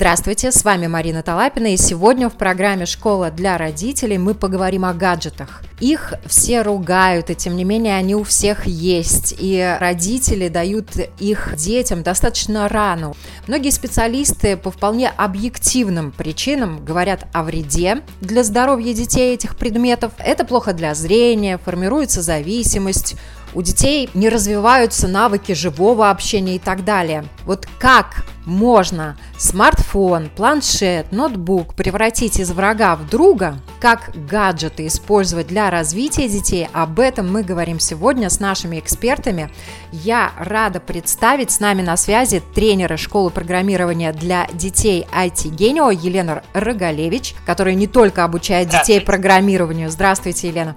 Здравствуйте, с вами Марина Талапина, и сегодня в программе «Школа для родителей» мы поговорим о гаджетах. Их все ругают, и тем не менее они у всех есть, и родители дают их детям достаточно рано. Многие специалисты по вполне объективным причинам говорят о вреде для здоровья детей этих предметов. Это плохо для зрения, формируется зависимость, у детей не развиваются навыки живого общения и так далее. Вот как можно смартфон, планшет, ноутбук превратить из врага в друга, как гаджеты использовать для развития детей, об этом мы говорим сегодня с нашими экспертами. Я рада представить с нами на связи тренера школы программирования для детей IT Genio Елена Рогалевич, которая не только обучает детей программированию. Здравствуйте, Елена.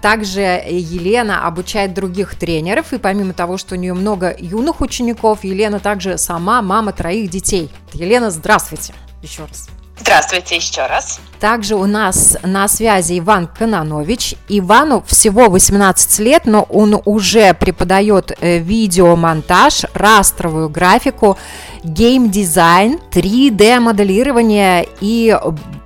Также Елена обучает других тренеров, и помимо того, что у нее много юных учеников, Елена также сама мама троих детей. Елена, здравствуйте еще раз. Здравствуйте еще раз. Также у нас на связи Иван Кананович. Ивану всего 18 лет, но он уже преподает э, видеомонтаж, растровую графику, геймдизайн, 3D-моделирование и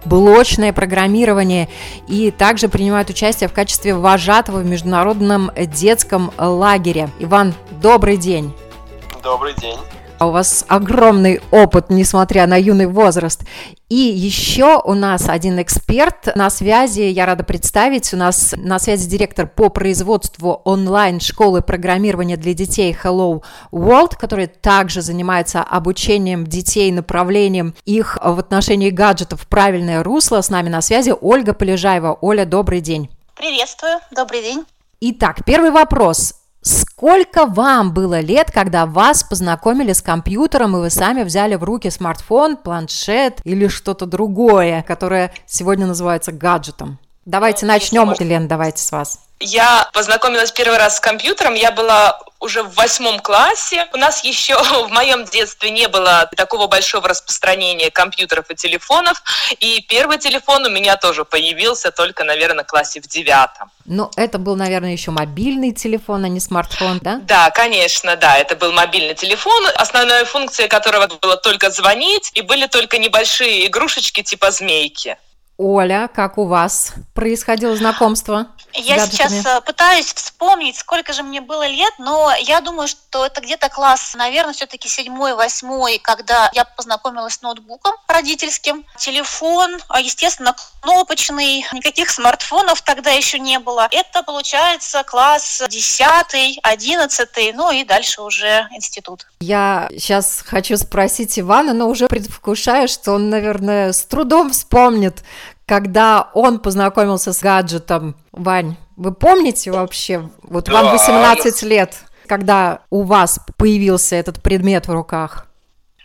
блочное программирование и также принимает участие в качестве вожатого в международном детском лагере. Иван, добрый день. Добрый день. У вас огромный опыт, несмотря на юный возраст. И еще у нас один эксперт на связи, я рада представить, у нас на связи директор по производству онлайн-школы программирования для детей Hello World, который также занимается обучением детей, направлением их в отношении гаджетов в правильное русло. С нами на связи Ольга Полежаева. Оля, добрый день. Приветствую, добрый день. Итак, первый вопрос. Сколько вам было лет, когда вас познакомили с компьютером, и вы сами взяли в руки смартфон, планшет или что-то другое, которое сегодня называется гаджетом? Давайте ну, начнем, Елена, давайте с вас. Я познакомилась первый раз с компьютером, я была уже в восьмом классе. У нас еще в моем детстве не было такого большого распространения компьютеров и телефонов. И первый телефон у меня тоже появился только, наверное, в классе в девятом. Ну, это был, наверное, еще мобильный телефон, а не смартфон, да? Да, конечно, да, это был мобильный телефон, основная функция которого была только звонить, и были только небольшие игрушечки типа змейки. Оля, как у вас происходило знакомство? Я сейчас э, пытаюсь вспомнить, сколько же мне было лет, но я думаю, что это где-то класс, наверное, все-таки седьмой, восьмой, когда я познакомилась с ноутбуком родительским. Телефон, а, естественно, кнопочный, никаких смартфонов тогда еще не было. Это, получается, класс десятый, одиннадцатый, ну и дальше уже институт. Я сейчас хочу спросить Ивана, но уже предвкушаю, что он, наверное, с трудом вспомнит, когда он познакомился с гаджетом. Вань, вы помните вообще, вот да. вам 18 лет, когда у вас появился этот предмет в руках?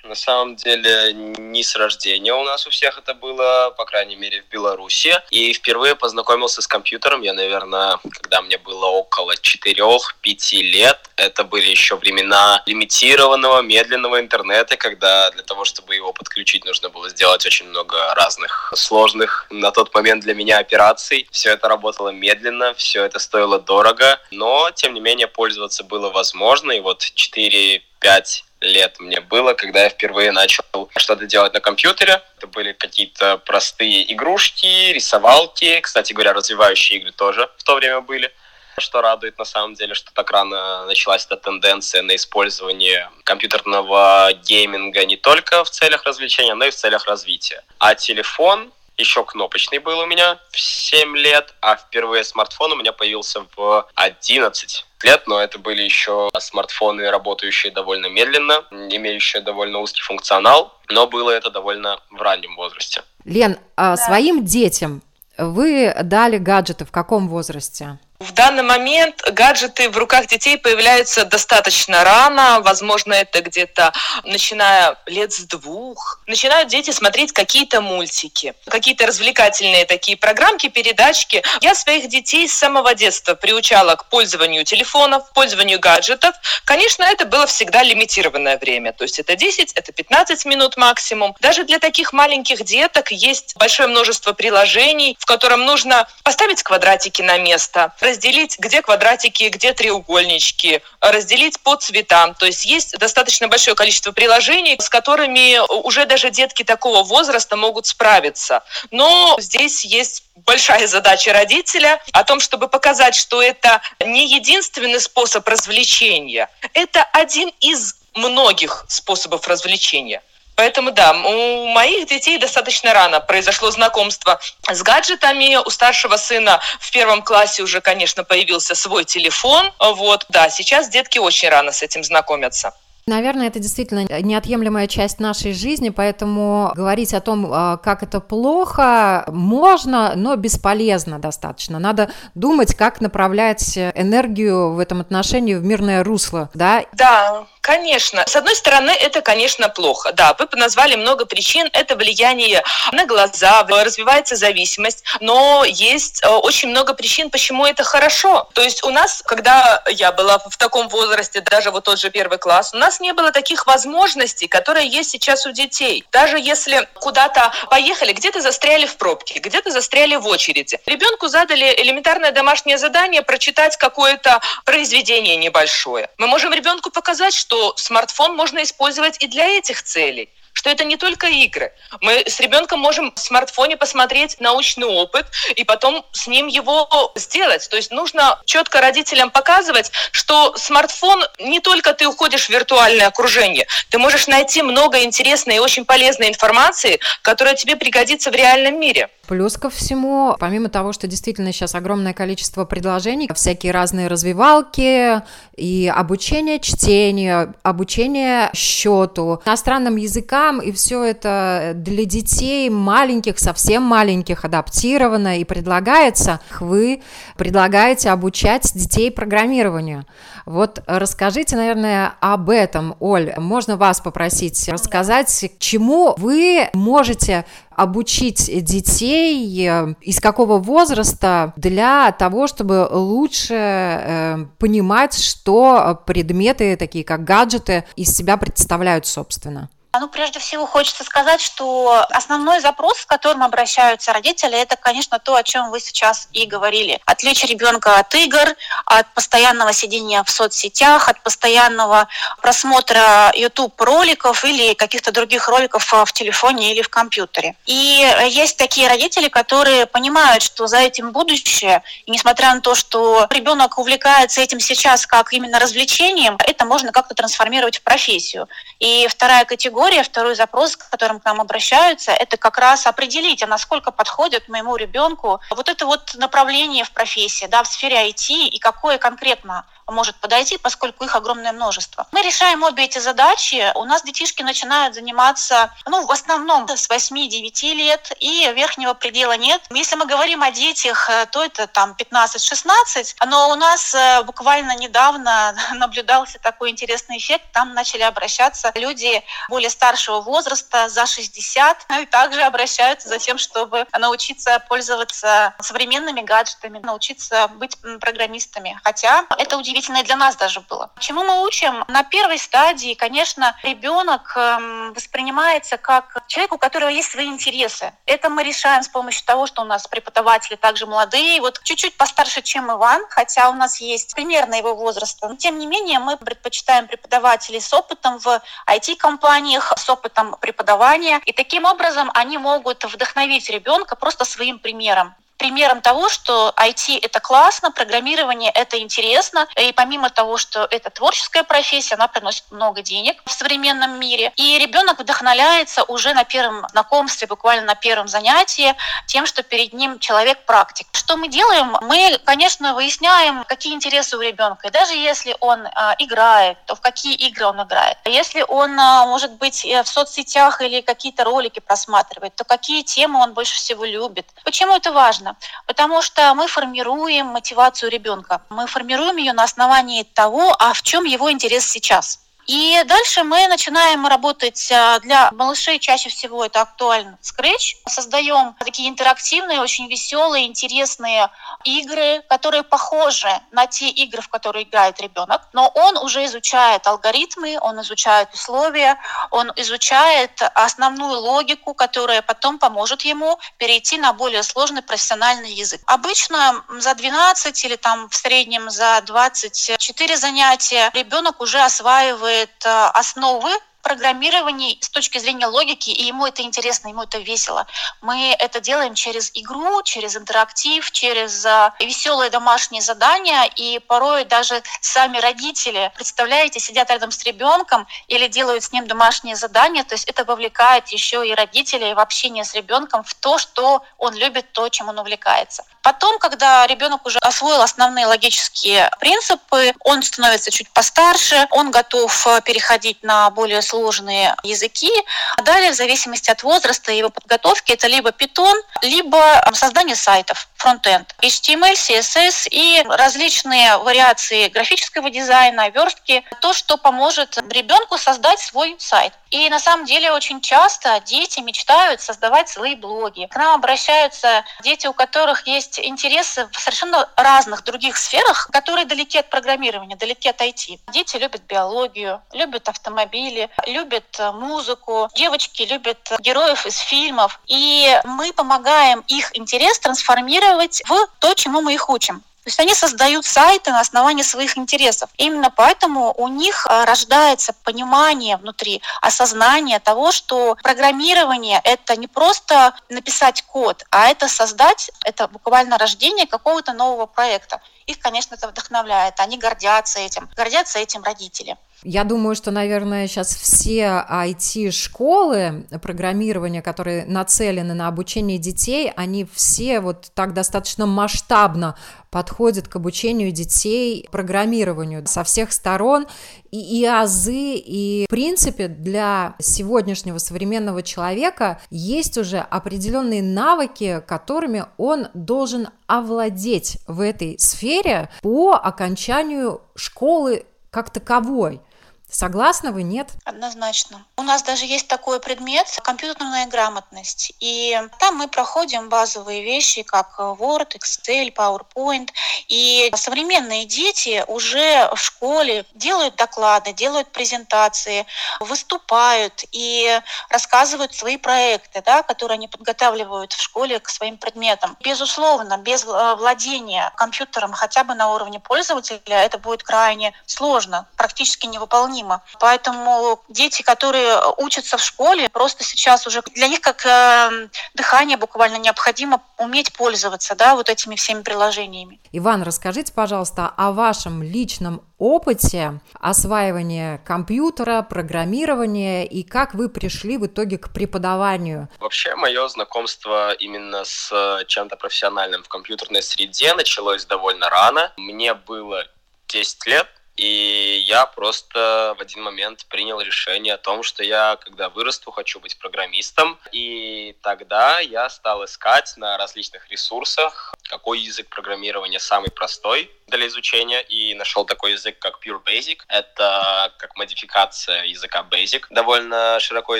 На самом деле не с рождения у нас у всех это было, по крайней мере в Беларуси. И впервые познакомился с компьютером я, наверное, когда мне было около 4-5 лет. Это были еще времена лимитированного, медленного интернета, когда для того, чтобы его подключить, нужно было сделать очень много разных сложных на тот момент для меня операций. Все это работало медленно, все это стоило дорого, но тем не менее пользоваться было возможно. И вот 4 5 лет мне было, когда я впервые начал что-то делать на компьютере. Это были какие-то простые игрушки, рисовалки. Кстати говоря, развивающие игры тоже в то время были. Что радует на самом деле, что так рано началась эта тенденция на использование компьютерного гейминга не только в целях развлечения, но и в целях развития. А телефон еще кнопочный был у меня в 7 лет, а впервые смартфон у меня появился в 11 лет, но это были еще смартфоны, работающие довольно медленно, имеющие довольно узкий функционал, но было это довольно в раннем возрасте. Лен, а да. своим детям вы дали гаджеты в каком возрасте? В данный момент гаджеты в руках детей появляются достаточно рано, возможно, это где-то начиная лет с двух. Начинают дети смотреть какие-то мультики, какие-то развлекательные такие программки, передачки. Я своих детей с самого детства приучала к пользованию телефонов, пользованию гаджетов. Конечно, это было всегда лимитированное время, то есть это 10, это 15 минут максимум. Даже для таких маленьких деток есть большое множество приложений, в котором нужно поставить квадратики на место, разделить, где квадратики, где треугольнички, разделить по цветам. То есть есть достаточно большое количество приложений, с которыми уже даже детки такого возраста могут справиться. Но здесь есть большая задача родителя о том, чтобы показать, что это не единственный способ развлечения, это один из многих способов развлечения. Поэтому да, у моих детей достаточно рано произошло знакомство с гаджетами. У старшего сына в первом классе уже, конечно, появился свой телефон. Вот, да, сейчас детки очень рано с этим знакомятся. Наверное, это действительно неотъемлемая часть нашей жизни, поэтому говорить о том, а, как это плохо, можно, но бесполезно достаточно. Надо думать, как направлять энергию в этом отношении в мирное русло, да? Да, Конечно. С одной стороны, это, конечно, плохо. Да, вы назвали много причин. Это влияние на глаза, развивается зависимость. Но есть э, очень много причин, почему это хорошо. То есть у нас, когда я была в таком возрасте, даже вот тот же первый класс, у нас не было таких возможностей, которые есть сейчас у детей. Даже если куда-то поехали, где-то застряли в пробке, где-то застряли в очереди. Ребенку задали элементарное домашнее задание прочитать какое-то произведение небольшое. Мы можем ребенку показать, что смартфон можно использовать и для этих целей что это не только игры. Мы с ребенком можем в смартфоне посмотреть научный опыт и потом с ним его сделать. То есть нужно четко родителям показывать, что смартфон не только ты уходишь в виртуальное окружение, ты можешь найти много интересной и очень полезной информации, которая тебе пригодится в реальном мире. Плюс ко всему, помимо того, что действительно сейчас огромное количество предложений, всякие разные развивалки и обучение чтению, обучение счету, иностранным языкам, и все это для детей маленьких, совсем маленьких, адаптировано и предлагается. Вы предлагаете обучать детей программированию. Вот расскажите, наверное, об этом, Оль. Можно вас попросить рассказать, чему вы можете обучить детей, э, из какого возраста для того, чтобы лучше э, понимать, что предметы, такие как гаджеты, из себя представляют, собственно? Ну, прежде всего, хочется сказать, что основной запрос, с которым обращаются родители, это, конечно, то, о чем вы сейчас и говорили. Отвлечь ребенка от игр, от постоянного сидения в соцсетях, от постоянного просмотра YouTube-роликов или каких-то других роликов в телефоне или в компьютере. И есть такие родители, которые понимают, что за этим будущее, и несмотря на то, что ребенок увлекается этим сейчас как именно развлечением, это можно как-то трансформировать в профессию. И вторая категория категория, второй запрос, к которым к нам обращаются, это как раз определить, а насколько подходит моему ребенку вот это вот направление в профессии, да, в сфере IT и какое конкретно может подойти, поскольку их огромное множество. Мы решаем обе эти задачи. У нас детишки начинают заниматься, ну, в основном с 8-9 лет, и верхнего предела нет. Если мы говорим о детях, э, то это там 15-16, но у нас э, буквально недавно наблюдался такой интересный эффект. Там начали обращаться люди более старшего возраста, за 60, и также обращаются за тем, чтобы научиться пользоваться современными гаджетами, научиться быть программистами. Хотя это удивительно удивительное для нас даже было. Чему мы учим? На первой стадии, конечно, ребенок эм, воспринимается как человек, у которого есть свои интересы. Это мы решаем с помощью того, что у нас преподаватели также молодые, вот чуть-чуть постарше, чем Иван, хотя у нас есть примерно его возраста. Но тем не менее, мы предпочитаем преподавателей с опытом в IT-компаниях, с опытом преподавания. И таким образом они могут вдохновить ребенка просто своим примером примером того, что IT — это классно, программирование — это интересно, и помимо того, что это творческая профессия, она приносит много денег в современном мире, и ребенок вдохновляется уже на первом знакомстве, буквально на первом занятии, тем, что перед ним человек-практик. Что мы делаем? Мы, конечно, выясняем, какие интересы у ребенка, и даже если он а, играет, то в какие игры он играет. Если он, а, может быть, э, в соцсетях или какие-то ролики просматривает, то какие темы он больше всего любит. Почему это важно? Важно, потому что мы формируем мотивацию ребенка. Мы формируем ее на основании того, а в чем его интерес сейчас. И дальше мы начинаем работать а, для малышей, чаще всего это актуально Scratch. Создаем такие интерактивные, очень веселые, интересные игры, которые похожи на те игры, в которые играет ребенок, но он уже изучает алгоритмы, он изучает условия, он изучает основную логику, которая потом поможет ему перейти на более сложный профессиональный язык. Обычно за 12 или там в среднем за 24 занятия ребенок уже осваивает делает э, основы программировании с точки зрения логики, и ему это интересно, ему это весело. Мы это делаем через игру, через интерактив, через э, веселые домашние задания, и порой даже сами родители, представляете, сидят рядом с ребенком или делают с ним домашние задания, то есть это вовлекает еще и родителей в общение с ребенком в то, что он любит, то, чем он увлекается. Потом, когда ребенок уже освоил основные логические принципы, он становится чуть постарше, он готов э, переходить на более сложные языки. А далее, в зависимости от возраста и его подготовки, это либо Python, либо создание сайтов, фронтенд, HTML, CSS и различные вариации графического дизайна, верстки, то, что поможет ребенку создать свой сайт. И на самом деле очень часто дети мечтают создавать свои блоги. К нам обращаются дети, у которых есть интересы в совершенно разных других сферах, которые далеки от программирования, далеки от IT. Дети любят биологию, любят автомобили, любят э, музыку, девочки любят героев из фильмов. И мы помогаем их интерес трансформировать в то, чему мы их учим. То есть они создают сайты на основании своих интересов. Именно поэтому у них э, рождается понимание внутри, осознание того, что программирование — это не просто написать код, а это создать, это буквально рождение какого-то нового проекта. Их, конечно, это вдохновляет, они гордятся этим, гордятся этим родители. Я думаю, что, наверное, сейчас все IT-школы программирования, которые нацелены на обучение детей, они все вот так достаточно масштабно подходят к обучению детей программированию со всех сторон. И, и азы, и в принципе для сегодняшнего современного человека есть уже определенные навыки, которыми он должен овладеть в этой сфере по окончанию школы как таковой. Согласны вы, нет? Однозначно. У нас даже есть такой предмет – компьютерная грамотность. И там мы проходим базовые вещи, как Word, Excel, PowerPoint. И современные дети уже в школе делают доклады, делают презентации, выступают и рассказывают свои проекты, да, которые они подготавливают в школе к своим предметам. Безусловно, без владения компьютером хотя бы на уровне пользователя это будет крайне сложно, практически невыполнимо необходимо. Поэтому дети, которые учатся в школе, просто сейчас уже для них как э, дыхание буквально необходимо уметь пользоваться да, вот этими всеми приложениями. Иван, расскажите, пожалуйста, о вашем личном опыте осваивания компьютера, программирования и как вы пришли в итоге к преподаванию? Вообще, мое знакомство именно с чем-то профессиональным в компьютерной среде началось довольно рано. Мне было 10 лет, и я просто в один момент принял решение о том, что я, когда вырасту, хочу быть программистом. И тогда я стал искать на различных ресурсах, какой язык программирования самый простой для изучения, и нашел такой язык, как Pure Basic. Это как модификация языка Basic, довольно широко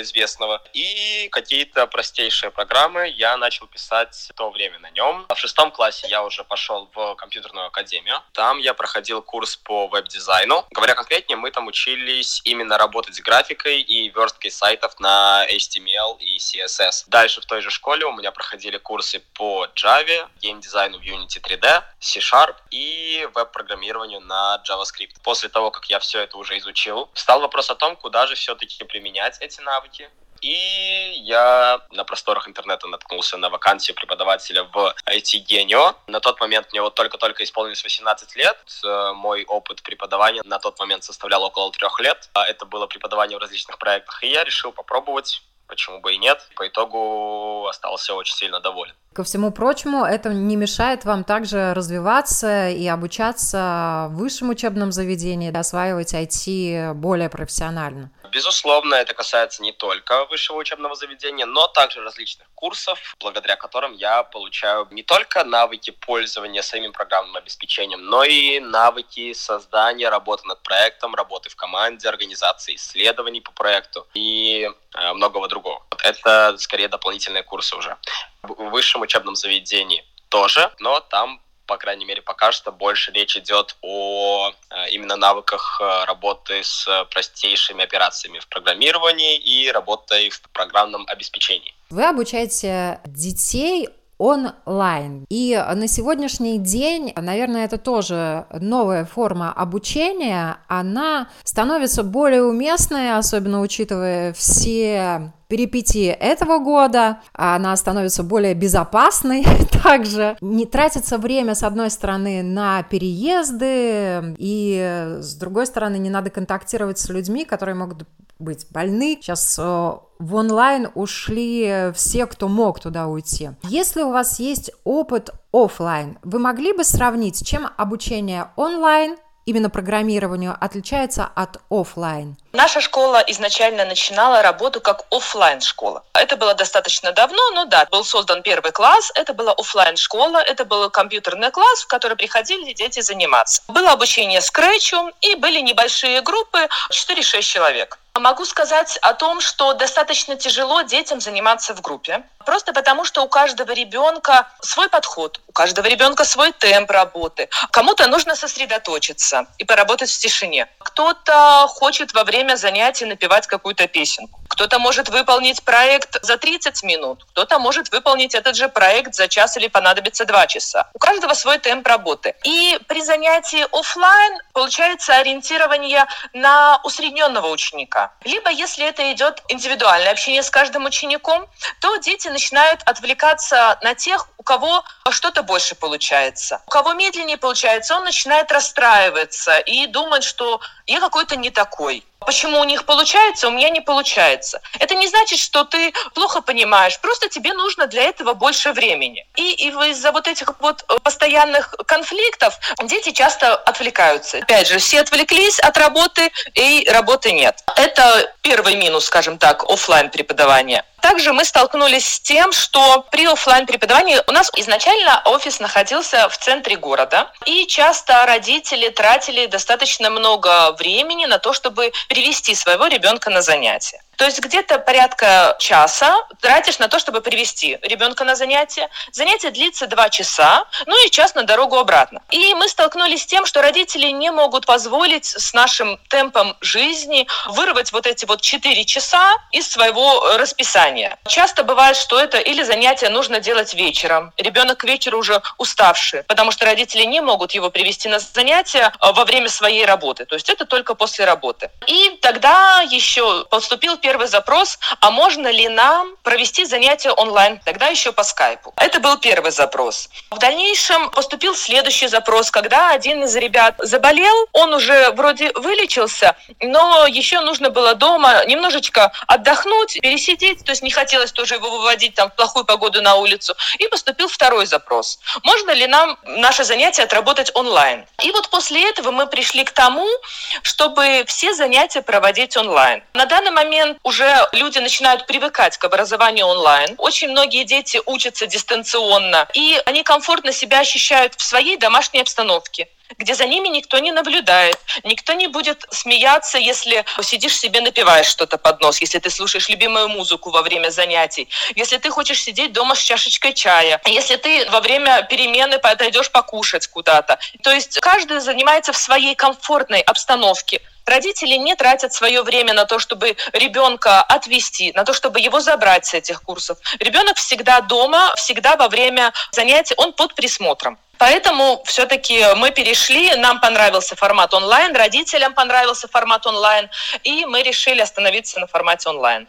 известного. И какие-то простейшие программы я начал писать в то время на нем. В шестом классе я уже пошел в компьютерную академию. Там я проходил курс по веб-дизайну дизайну. Говоря конкретнее, мы там учились именно работать с графикой и версткой сайтов на HTML и CSS. Дальше в той же школе у меня проходили курсы по Java, геймдизайну в Unity 3D, C-Sharp и веб-программированию на JavaScript. После того, как я все это уже изучил, встал вопрос о том, куда же все-таки применять эти навыки. И я на просторах интернета наткнулся на вакансию преподавателя в IT-генио. На тот момент мне вот только-только исполнилось 18 лет. Э, мой опыт преподавания на тот момент составлял около трех лет. А это было преподавание в различных проектах. И я решил попробовать почему бы и нет. По итогу остался очень сильно доволен. Ко всему прочему, это не мешает вам также развиваться и обучаться в высшем учебном заведении, осваивать IT более профессионально. Безусловно, это касается не только высшего учебного заведения, но также различных курсов, благодаря которым я получаю не только навыки пользования самим программным обеспечением, но и навыки создания, работы над проектом, работы в команде, организации исследований по проекту и э, многого другого. Это скорее дополнительные курсы уже. В высшем учебном заведении тоже, но там по крайней мере, пока что больше речь идет о э, именно навыках э, работы с простейшими операциями в программировании и работой в программном обеспечении. Вы обучаете детей онлайн. И на сегодняшний день, наверное, это тоже новая форма обучения, она становится более уместной, особенно учитывая все перипетии этого года, она становится более безопасной также. Не тратится время, с одной стороны, на переезды, и с другой стороны, не надо контактировать с людьми, которые могут быть больны. Сейчас э, в онлайн ушли все, кто мог туда уйти. Если у вас есть опыт офлайн, вы могли бы сравнить, чем обучение онлайн именно программированию отличается от офлайн? Наша школа изначально начинала работу как офлайн школа. Это было достаточно давно, но да, был создан первый класс, это была офлайн школа, это был компьютерный класс, в который приходили дети заниматься. Было обучение скретчу и были небольшие группы 4-6 человек. Могу сказать о том, что достаточно тяжело детям заниматься в группе, просто потому что у каждого ребенка свой подход, у каждого ребенка свой темп работы. Кому-то нужно сосредоточиться и поработать в тишине. Кто-то хочет во время занятий напевать какую-то песенку. Кто-то может выполнить проект за 30 минут, кто-то может выполнить этот же проект за час или понадобится два часа. У каждого свой темп работы. И при занятии офлайн получается ориентирование на усредненного ученика. Либо если это идет индивидуальное общение с каждым учеником, то дети начинают отвлекаться на тех, у кого что-то больше получается. У кого медленнее получается, он начинает расстраиваться и думать, что я какой-то не такой. Почему у них получается, у меня не получается. Это не значит, что ты плохо понимаешь, просто тебе нужно для этого больше времени. И, и из-за вот этих вот э, постоянных конфликтов дети часто отвлекаются. Опять же, все отвлеклись от работы, и работы нет. Это первый минус, скажем так, офлайн преподавания. Также мы столкнулись с тем, что при офлайн преподавании у нас изначально офис находился в центре города, и часто родители тратили достаточно много времени на то, чтобы привести своего ребенка на занятия. То есть где-то порядка часа тратишь на то, чтобы привести ребенка на занятие. Занятие длится два часа, ну и час на дорогу обратно. И мы столкнулись с тем, что родители не могут позволить с нашим темпом жизни вырвать вот эти вот четыре часа из своего расписания. Часто бывает, что это или занятие нужно делать вечером. Ребенок к вечеру уже уставший, потому что родители не могут его привести на занятия во время своей работы. То есть это только после работы. И тогда еще поступил первый первый запрос, а можно ли нам провести занятия онлайн, тогда еще по скайпу. Это был первый запрос. В дальнейшем поступил следующий запрос, когда один из ребят заболел, он уже вроде вылечился, но еще нужно было дома немножечко отдохнуть, пересидеть, то есть не хотелось тоже его выводить там в плохую погоду на улицу. И поступил второй запрос. Можно ли нам наше занятие отработать онлайн? И вот после этого мы пришли к тому, чтобы все занятия проводить онлайн. На данный момент уже люди начинают привыкать к образованию онлайн. Очень многие дети учатся дистанционно, и они комфортно себя ощущают в своей домашней обстановке где за ними никто не наблюдает, никто не будет смеяться, если сидишь себе напиваешь что-то под нос, если ты слушаешь любимую музыку во время занятий, если ты хочешь сидеть дома с чашечкой чая, если ты во время перемены подойдешь покушать куда-то. То есть каждый занимается в своей комфортной обстановке. Родители не тратят свое время на то, чтобы ребенка отвести, на то, чтобы его забрать с этих курсов. Ребенок всегда дома, всегда во время занятий, он под присмотром. Поэтому все-таки мы перешли, нам понравился формат онлайн, родителям понравился формат онлайн, и мы решили остановиться на формате онлайн.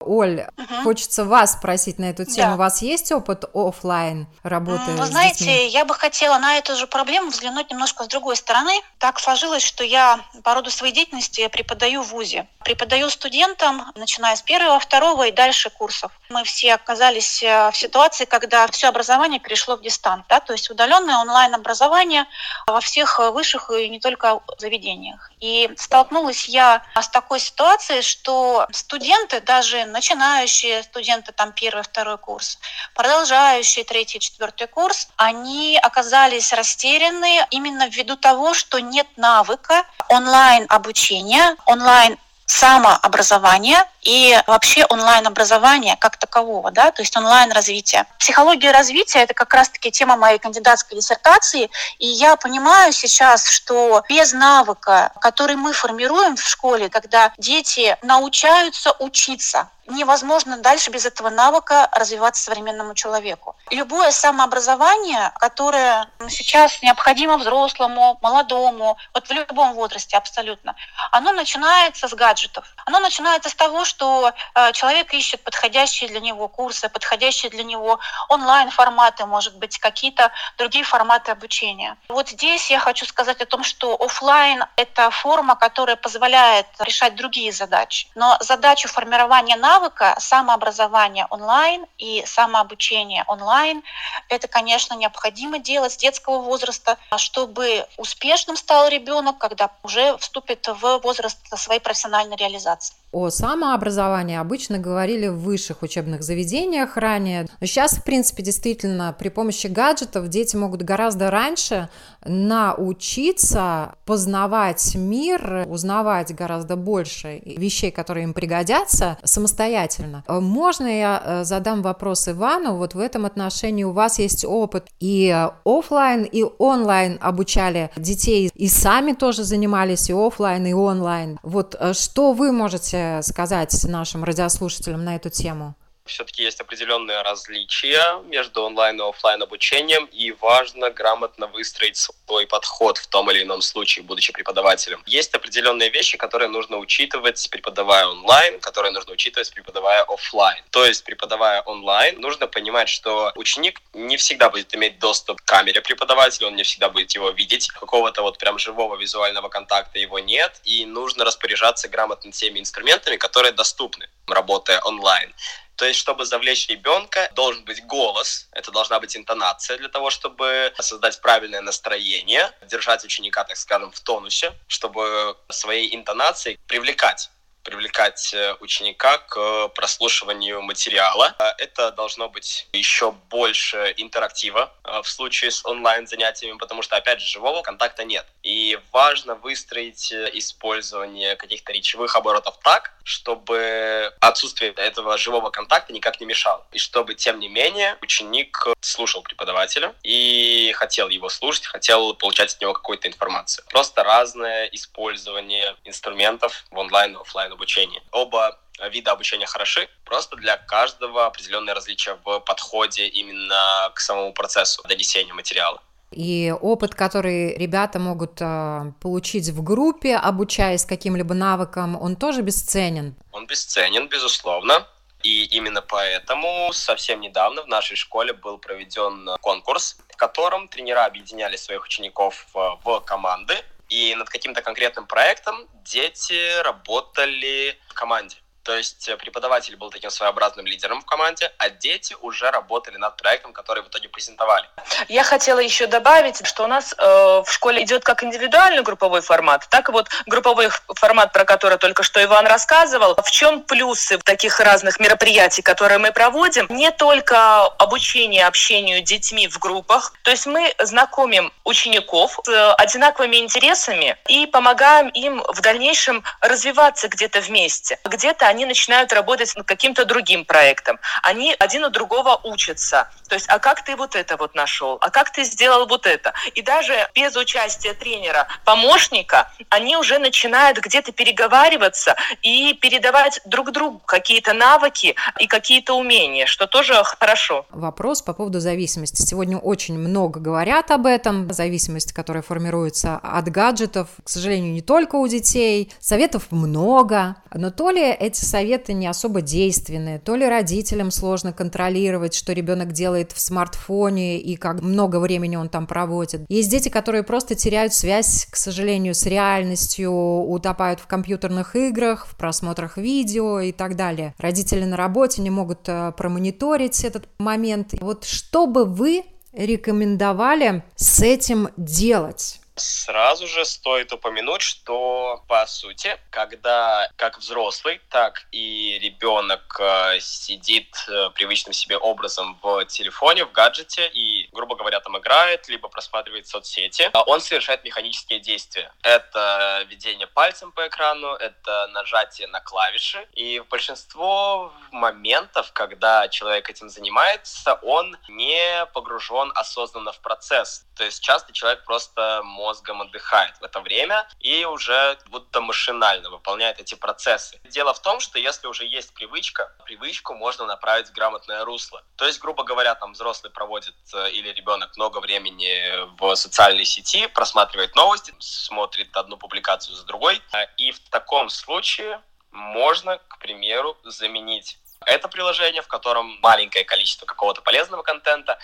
Оль, угу. хочется вас спросить на эту тему. Да. У вас есть опыт офлайн работы? Вы знаете, детьми? я бы хотела на эту же проблему взглянуть немножко с другой стороны. Так сложилось, что я по роду своей деятельности преподаю в ВУЗе. Преподаю студентам, начиная с первого, второго и дальше курсов. Мы все оказались э, в ситуации, когда все образование перешло в дистант, да, то есть удаленное онлайн-образование во всех высших и не только заведениях. И столкнулась я с такой ситуацией, что студенты, даже начинающие студенты, там первый, второй курс, продолжающие третий, четвертый курс, они оказались растеряны именно ввиду того, что нет навыка онлайн-обучения, онлайн самообразования и вообще онлайн-образования как такового, да, то есть онлайн-развития. Психология развития – это как раз-таки тема моей кандидатской диссертации, и я понимаю сейчас, что без навыка, который мы формируем в школе, когда дети научаются учиться, невозможно дальше без этого навыка развиваться современному человеку. Любое самообразование, которое сейчас необходимо взрослому, молодому, вот в любом возрасте абсолютно, оно начинается с гаджетов. Оно начинается с того, что э, человек ищет подходящие для него курсы, подходящие для него онлайн-форматы, может быть, какие-то другие форматы обучения. Вот здесь я хочу сказать о том, что офлайн – это форма, которая позволяет решать другие задачи. Но задачу формирования навыка, самообразования онлайн и самообучения онлайн – это, конечно, необходимо делать с детского возраста, чтобы успешным стал ребенок, когда уже вступит в возраст своей профессиональной реализации. О самообразовании обычно говорили в высших учебных заведениях ранее. Но сейчас, в принципе, действительно, при помощи гаджетов дети могут гораздо раньше научиться познавать мир, узнавать гораздо больше вещей, которые им пригодятся самостоятельно. Можно я э, задам вопрос Ивану? Вот в этом отношении у вас есть опыт и офлайн, и онлайн обучали детей, и сами тоже занимались и офлайн, и онлайн. Вот э, что вы можете сказать нашим радиослушателям на эту тему? Все-таки есть определенные различия между онлайн и офлайн обучением, и важно грамотно выстроить свой подход в том или ином случае, будучи преподавателем. Есть определенные вещи, которые нужно учитывать, преподавая онлайн, которые нужно учитывать, преподавая офлайн. То есть, преподавая онлайн, нужно понимать, что ученик не всегда будет иметь доступ к камере преподавателя, он не всегда будет его видеть, какого-то вот прям живого визуального контакта его нет, и нужно распоряжаться грамотно теми инструментами, которые доступны, работая онлайн. То есть, чтобы завлечь ребенка, должен быть голос, это должна быть интонация для того, чтобы создать правильное настроение, держать ученика, так скажем, в тонусе, чтобы своей интонацией привлекать привлекать э, ученика к прослушиванию материала. А это должно быть еще больше интерактива э, в случае с онлайн-занятиями, потому что, опять же, живого контакта нет. И важно выстроить э, использование каких-то речевых оборотов так, чтобы отсутствие этого живого контакта никак не мешало. И чтобы, тем не менее, ученик слушал преподавателя и хотел его слушать, хотел получать от него какую-то информацию. Просто разное использование инструментов в онлайн и офлайн обучении. Оба вида обучения хороши, просто для каждого определенное различие в подходе именно к самому процессу донесения материала. И опыт, который ребята могут э, получить в группе, обучаясь каким-либо навыкам, он тоже бесценен. Он бесценен, безусловно. И именно поэтому совсем недавно в нашей школе был проведен конкурс, в котором тренера объединяли своих учеников в, в команды, и над каким-то конкретным проектом дети работали в команде. То есть э, преподаватель был таким своеобразным лидером в команде, а дети уже работали над проектом, который в итоге презентовали. Я хотела еще добавить, что у нас э, в школе идет как индивидуальный групповой формат, так и вот групповой формат, про который только что Иван рассказывал. В чем плюсы таких разных мероприятий, которые мы проводим? Не только обучение общению детьми в группах, то есть мы знакомим учеников с одинаковыми интересами и помогаем им в дальнейшем развиваться где-то вместе. Где-то они начинают работать над каким-то другим проектом. Они один у другого учатся. То есть, а как ты вот это вот нашел? А как ты сделал вот это? И даже без участия тренера, помощника, они уже начинают где-то переговариваться и передавать друг другу какие-то навыки и какие-то умения, что тоже хорошо. Вопрос по поводу зависимости. Сегодня очень много говорят об этом. Зависимость, которая формируется от гаджетов, к сожалению, не только у детей. Советов много. Но то ли эти советы не особо действенны, то ли родителям сложно контролировать, что ребенок делает в смартфоне и как много времени он там проводит. Есть дети, которые просто теряют связь, к сожалению, с реальностью, утопают в компьютерных играх, в просмотрах видео и так далее. Родители на работе не могут э, промониторить этот момент. Вот что бы вы рекомендовали с этим делать? Сразу же стоит упомянуть, что, по сути, когда как взрослый, так и ребенок э, сидит э, привычным себе образом в телефоне, в гаджете и, грубо говоря, там играет, либо просматривает соцсети, а он совершает механические действия. Это ведение пальцем по экрану, это нажатие на клавиши. И в большинство моментов, когда человек этим занимается, он не погружен осознанно в процесс. То есть часто человек просто мозгом отдыхает в это время и уже будто машинально выполняет эти процессы. Дело в том, что если уже есть привычка, привычку можно направить в грамотное русло. То есть, грубо говоря, там взрослый проводит э, или ребенок много времени в социальной сети, просматривает новости, смотрит одну публикацию за другой. И в таком случае можно, к примеру, заменить это приложение, в котором маленькое количество какого-то полезного контента,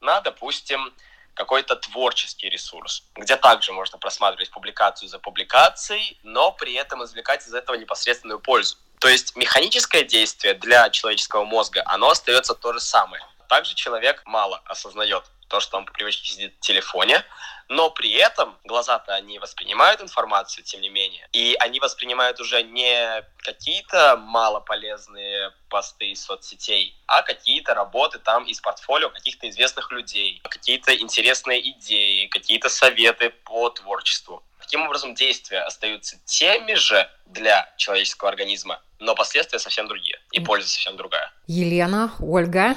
на, допустим, какой-то творческий ресурс, где также можно просматривать публикацию за публикацией, но при этом извлекать из этого непосредственную пользу. То есть механическое действие для человеческого мозга, оно остается то же самое. Также человек мало осознает то, что он по привычке сидит в телефоне, но при этом глаза-то они воспринимают информацию, тем не менее, и они воспринимают уже не какие-то малополезные посты из соцсетей, а какие-то работы там из портфолио каких-то известных людей, какие-то интересные идеи, какие-то советы по творчеству. Таким образом, действия остаются теми же для человеческого организма, но последствия совсем другие, и польза совсем другая. Елена, Ольга,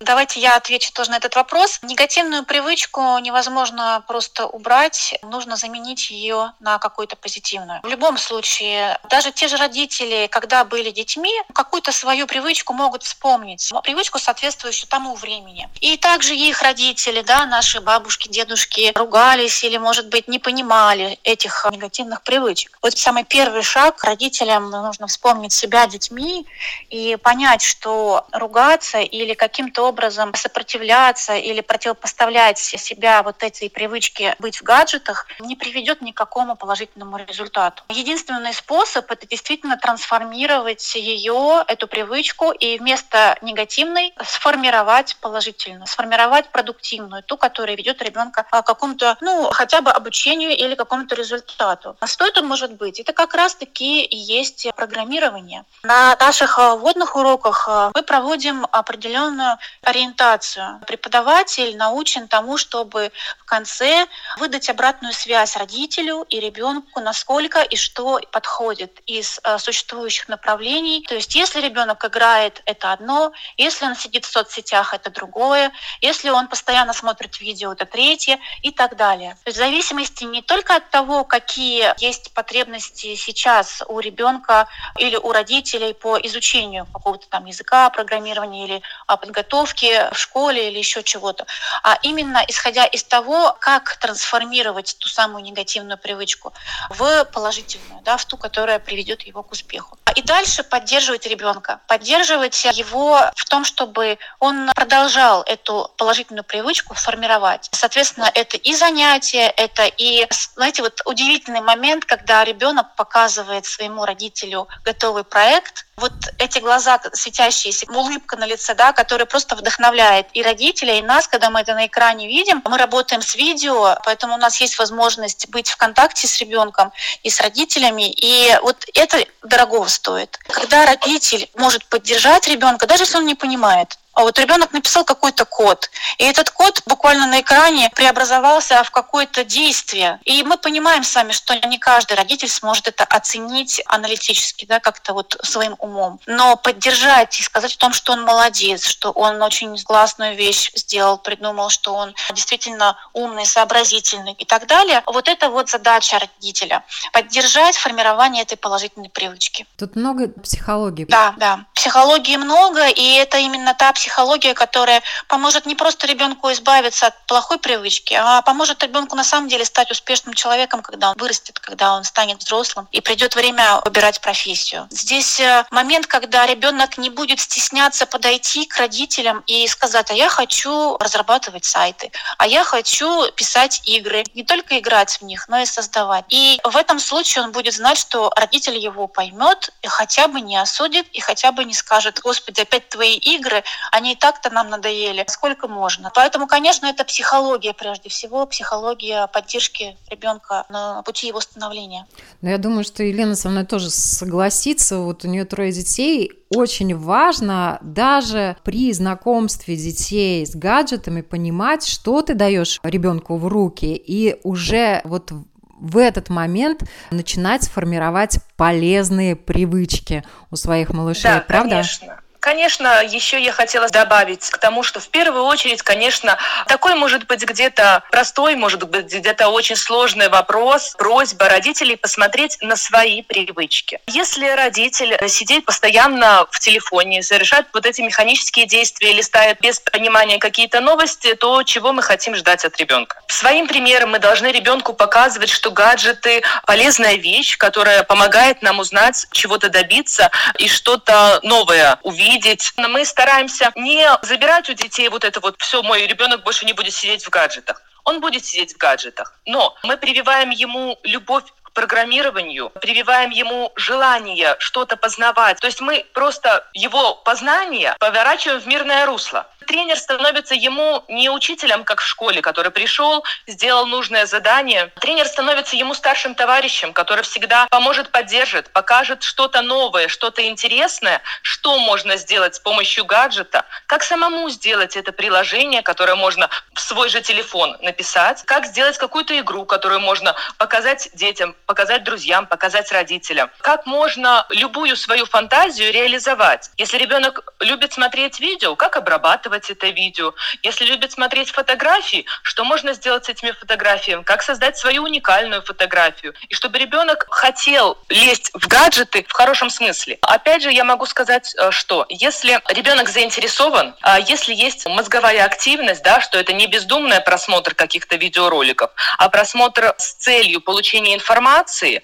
Давайте я отвечу тоже на этот вопрос. Негативную привычку невозможно просто убрать, нужно заменить ее на какую-то позитивную. В любом случае, даже те же родители, когда были детьми, какую-то свою привычку могут вспомнить, привычку, соответствующую тому времени. И также их родители, да, наши бабушки, дедушки ругались или, может быть, не понимали этих негативных привычек. Вот самый первый шаг родителям нужно вспомнить себя детьми и понять, что ругаться или каким-то образом сопротивляться или противопоставлять себя вот этой привычке быть в гаджетах не приведет ни к какому положительному результату. Единственный способ — это действительно трансформировать ее, эту привычку, и вместо негативной сформировать положительную, сформировать продуктивную, ту, которая ведет ребенка к какому-то, ну, хотя бы обучению или какому-то результату. А что это может быть? Это как раз-таки есть программирование. На наших вводных уроках мы проводим определенную ориентацию. Преподаватель научен тому, чтобы в конце выдать обратную связь родителю и ребенку, насколько и что подходит из э, существующих направлений. То есть если ребенок играет, это одно, если он сидит в соцсетях, это другое, если он постоянно смотрит видео, это третье и так далее. То есть в зависимости не только от того, какие есть потребности сейчас у ребенка или у родителей по изучению какого-то там языка, программирования или подготовки, подготовки в школе или еще чего-то, а именно исходя из того, как трансформировать ту самую негативную привычку в положительную, да, в ту, которая приведет его к успеху. И дальше поддерживать ребенка, поддерживать его в том, чтобы он продолжал эту положительную привычку формировать. Соответственно, это и занятия, это и, знаете, вот удивительный момент, когда ребенок показывает своему родителю готовый проект, вот эти глаза светящиеся, улыбка на лице, да, которая просто вдохновляет и родителей, и нас, когда мы это на экране видим. Мы работаем с видео, поэтому у нас есть возможность быть в контакте с ребенком и с родителями, и вот это дорого стоит. Когда родитель может поддержать ребенка, даже если он не понимает, а вот ребенок написал какой-то код, и этот код буквально на экране преобразовался в какое-то действие. И мы понимаем сами, что не каждый родитель сможет это оценить аналитически, да, как-то вот своим умом. Но поддержать и сказать о том, что он молодец, что он очень классную вещь сделал, придумал, что он действительно умный, сообразительный и так далее. Вот это вот задача родителя. Поддержать формирование этой положительной привычки. Тут много психологии. Да, да. Психологии много, и это именно та психология, психология, которая поможет не просто ребенку избавиться от плохой привычки, а поможет ребенку на самом деле стать успешным человеком, когда он вырастет, когда он станет взрослым и придет время выбирать профессию. Здесь э, момент, когда ребенок не будет стесняться подойти к родителям и сказать, а я хочу разрабатывать сайты, а я хочу писать игры, не только играть в них, но и создавать. И в этом случае он будет знать, что родитель его поймет и хотя бы не осудит, и хотя бы не скажет, господи, опять твои игры, они и так-то нам надоели, сколько можно. Поэтому, конечно, это психология прежде всего, психология поддержки ребенка на пути его становления. Но я думаю, что Елена со мной тоже согласится. Вот у нее трое детей. Очень важно даже при знакомстве детей с гаджетами понимать, что ты даешь ребенку в руки, и уже вот в этот момент начинать формировать полезные привычки у своих малышей, да, правда? Конечно. Конечно, еще я хотела добавить к тому, что в первую очередь, конечно, такой может быть где-то простой, может быть где-то очень сложный вопрос, просьба родителей посмотреть на свои привычки. Если родитель сидит постоянно в телефоне, совершает вот эти механические действия, листает без понимания какие-то новости, то чего мы хотим ждать от ребенка? Своим примером мы должны ребенку показывать, что гаджеты полезная вещь, которая помогает нам узнать, чего-то добиться и что-то новое увидеть видеть. Мы стараемся не забирать у детей вот это вот все, мой ребенок больше не будет сидеть в гаджетах. Он будет сидеть в гаджетах. Но мы прививаем ему любовь программированию, прививаем ему желание что-то познавать. То есть мы просто его познание поворачиваем в мирное русло тренер становится ему не учителем, как в школе, который пришел, сделал нужное задание. Тренер становится ему старшим товарищем, который всегда поможет, поддержит, покажет что-то новое, что-то интересное, что можно сделать с помощью гаджета, как самому сделать это приложение, которое можно в свой же телефон написать, как сделать какую-то игру, которую можно показать детям, показать друзьям, показать родителям, как можно любую свою фантазию реализовать. Если ребенок любит смотреть видео, как обрабатывать это видео. Если любит смотреть фотографии, что можно сделать с этими фотографиями? Как создать свою уникальную фотографию? И чтобы ребенок хотел лезть в гаджеты в хорошем смысле. Опять же, я могу сказать, э, что если ребенок заинтересован, а если есть мозговая активность, да, что это не бездумный просмотр каких-то видеороликов, а просмотр с целью получения информации,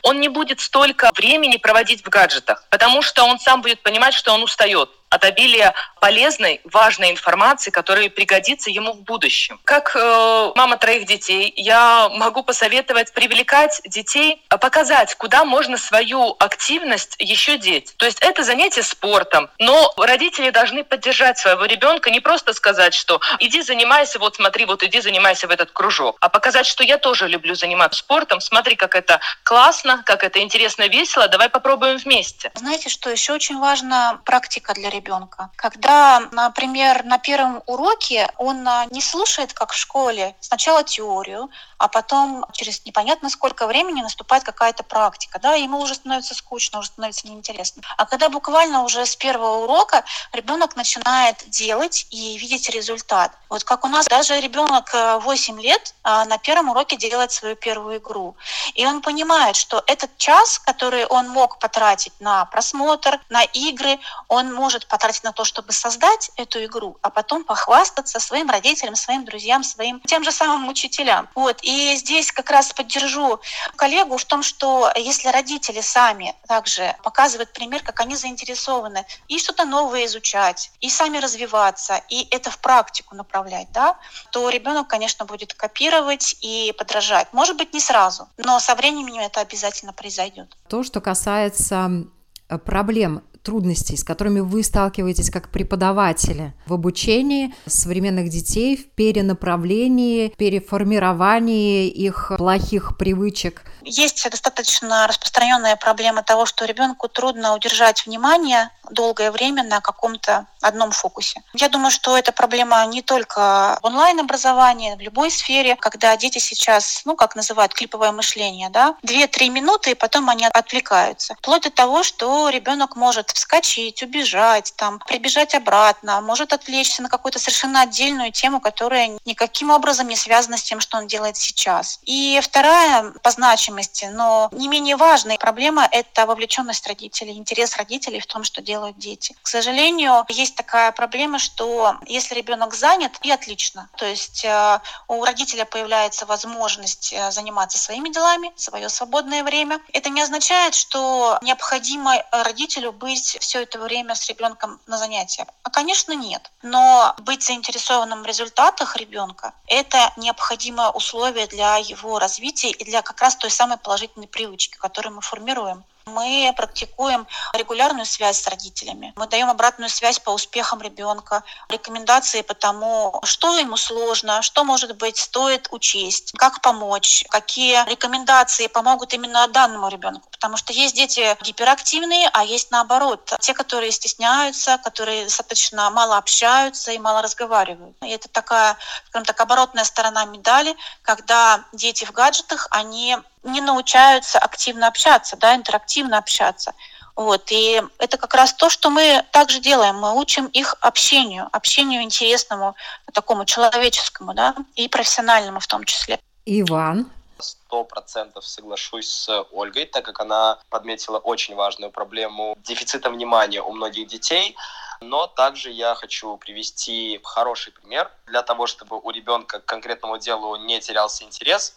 он не будет столько времени проводить в гаджетах, потому что он сам будет понимать, что он устает от обилия полезной, важной информации, которая пригодится ему в будущем. Как э, мама троих детей, я могу посоветовать привлекать детей, э, показать, куда можно свою активность еще деть. То есть это занятие спортом, но родители должны поддержать своего ребенка, не просто сказать, что иди занимайся, вот смотри, вот иди занимайся в этот кружок, а показать, что я тоже люблю заниматься спортом, смотри, как это классно, как это интересно, весело, давай попробуем вместе. Знаете, что еще очень важна практика для ребенка ребенка. Когда, например, на первом уроке он а, не слушает, как в школе, сначала теорию, а потом через непонятно сколько времени наступает какая-то практика, да, ему уже становится скучно, уже становится неинтересно. А когда буквально уже с первого урока ребенок начинает делать и видеть результат. Вот как у нас даже ребенок 8 э, лет а, на первом уроке делает свою первую игру. И он понимает, что этот час, который он мог потратить на просмотр, на игры, он может потратить на то, чтобы создать эту игру, а потом похвастаться своим родителям, своим друзьям, своим тем же самым учителям. Вот. И здесь как раз поддержу коллегу в том, что если родители сами также показывают пример, как они заинтересованы и что-то новое изучать, и сами развиваться, и это в практику направлять, да, то ребенок, конечно, будет копировать и подражать. Может быть, не сразу, но со временем это обязательно произойдет. То, что касается э, проблем трудностей, с которыми вы сталкиваетесь как преподаватели в обучении современных детей, в перенаправлении, переформировании их плохих привычек? Есть достаточно распространенная проблема того, что ребенку трудно удержать внимание долгое время на каком-то одном фокусе. Я думаю, что эта проблема не только в онлайн-образовании, в любой сфере, когда дети сейчас, ну, как называют, клиповое мышление, да, 2-3 минуты, и потом они отвлекаются. Вплоть до того, что ребенок может вскочить, убежать, там, прибежать обратно, может отвлечься на какую-то совершенно отдельную тему, которая никаким образом не связана с тем, что он делает сейчас. И вторая по значимости, но не менее важная проблема – это вовлеченность родителей, интерес родителей в том, что делают дети. К сожалению, есть такая проблема, что если ребенок занят, и отлично. То есть э, у родителя появляется возможность э, заниматься своими делами, свое свободное время. Это не означает, что необходимо родителю быть все это время с ребенком на занятиях. А, конечно, нет. Но быть заинтересованным в результатах ребенка – это необходимое условие для его развития и для как раз той самой положительной привычки, которую мы формируем. Мы практикуем регулярную связь с родителями. Мы даем обратную связь по успехам ребенка, рекомендации по тому, что ему сложно, что, может быть, стоит учесть, как помочь, какие рекомендации помогут именно данному ребенку. Потому что есть дети гиперактивные, а есть наоборот. Те, которые стесняются, которые достаточно мало общаются и мало разговаривают. И это такая, скажем так, оборотная сторона медали, когда дети в гаджетах, они не научаются активно общаться, да, интерактивно общаться. Вот. И это как раз то, что мы также делаем. Мы учим их общению, общению интересному, такому человеческому, да, и профессиональному в том числе. Иван. Сто процентов соглашусь с Ольгой, так как она подметила очень важную проблему дефицита внимания у многих детей. Но также я хочу привести хороший пример для того, чтобы у ребенка к конкретному делу не терялся интерес.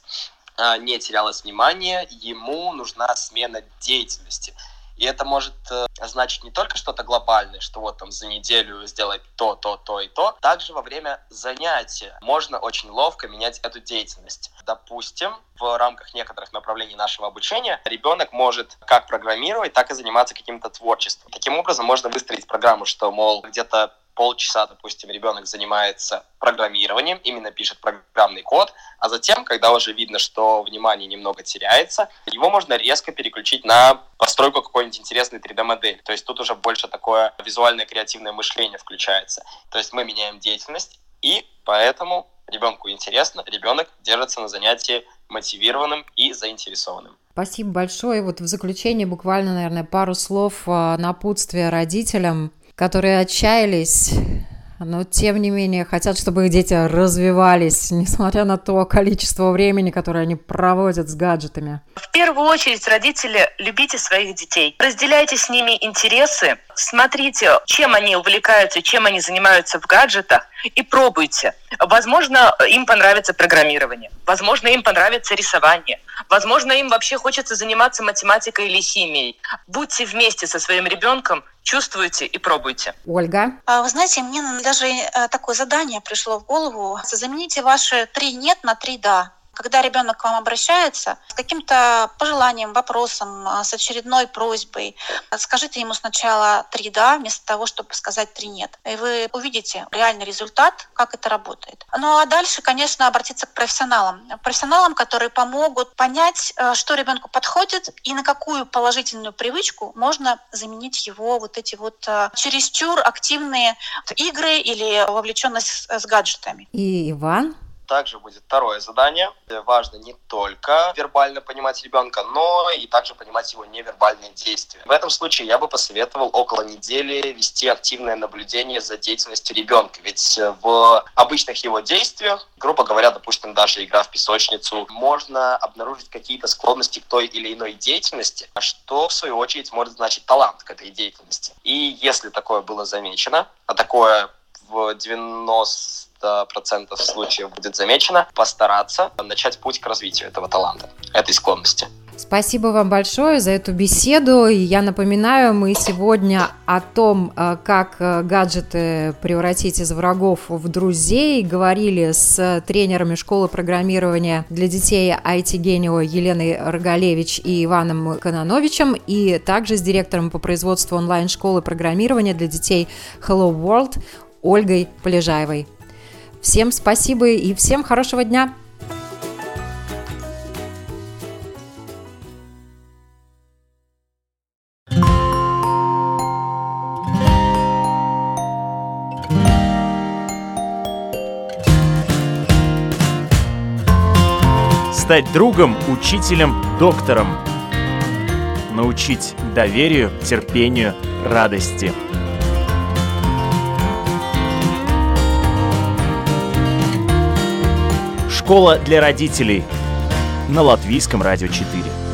А, не терялось внимание, ему нужна смена деятельности. И это может э, значить не только что-то глобальное, что вот там за неделю сделать то, то, то и то. Также во время занятия можно очень ловко менять эту деятельность. Допустим, в рамках некоторых направлений нашего обучения ребенок может как программировать, так и заниматься каким-то творчеством. Таким образом, можно выстроить программу, что, мол, где-то полчаса, допустим, ребенок занимается программированием, именно пишет программный код, а затем, когда уже видно, что внимание немного теряется, его можно резко переключить на постройку какой-нибудь интересной 3D-модели. То есть тут уже больше такое визуальное креативное мышление включается. То есть мы меняем деятельность, и поэтому ребенку интересно, ребенок держится на занятии мотивированным и заинтересованным. Спасибо большое. Вот в заключение буквально, наверное, пару слов а, напутствия родителям которые отчаялись, но тем не менее хотят, чтобы их дети развивались, несмотря на то количество времени, которое они проводят с гаджетами. В первую очередь, родители, любите своих детей, разделяйте с ними интересы, смотрите, чем они увлекаются, чем они занимаются в гаджетах, и пробуйте. Возможно, им понравится программирование, возможно, им понравится рисование, возможно, им вообще хочется заниматься математикой или химией. Будьте вместе со своим ребенком, чувствуйте и пробуйте. Ольга? А, вы знаете, мне даже э, такое задание пришло в голову. Замените ваши три «нет» на три «да». Когда ребенок к вам обращается с каким-то пожеланием, вопросом, а, с очередной просьбой, скажите ему сначала три «да» вместо того, чтобы сказать три «нет». И вы увидите реальный результат, как это работает. Ну а дальше, конечно, обратиться к профессионалам. Профессионалам, которые помогут понять, э, что ребенку подходит и на какую положительную привычку можно заменить его вот эти вот э, чересчур активные игры или вовлеченность с гаджетами. И Иван? Также будет второе задание. Важно не только вербально понимать ребенка, но и также понимать его невербальные действия. В этом случае я бы посоветовал около недели вести активное наблюдение за деятельностью ребенка. Ведь в обычных его действиях, грубо говоря, допустим, даже игра в песочницу, можно обнаружить какие-то склонности к той или иной деятельности, что в свою очередь может значить талант к этой деятельности. И если такое было замечено, а такое в 90 90% случаев будет замечено, постараться начать путь к развитию этого таланта, этой склонности. Спасибо вам большое за эту беседу. И я напоминаю, мы сегодня о том, э, как э, гаджеты превратить из врагов в друзей, говорили с тренерами школы программирования для детей IT Генио Еленой Рогалевич и Иваном Кононовичем, и также с директором по производству онлайн-школы программирования для детей Hello World Ольгой Полежаевой. Всем спасибо и всем хорошего дня! Стать другом, учителем, доктором. Научить доверию, терпению, радости – Школа для родителей на Латвийском радио 4.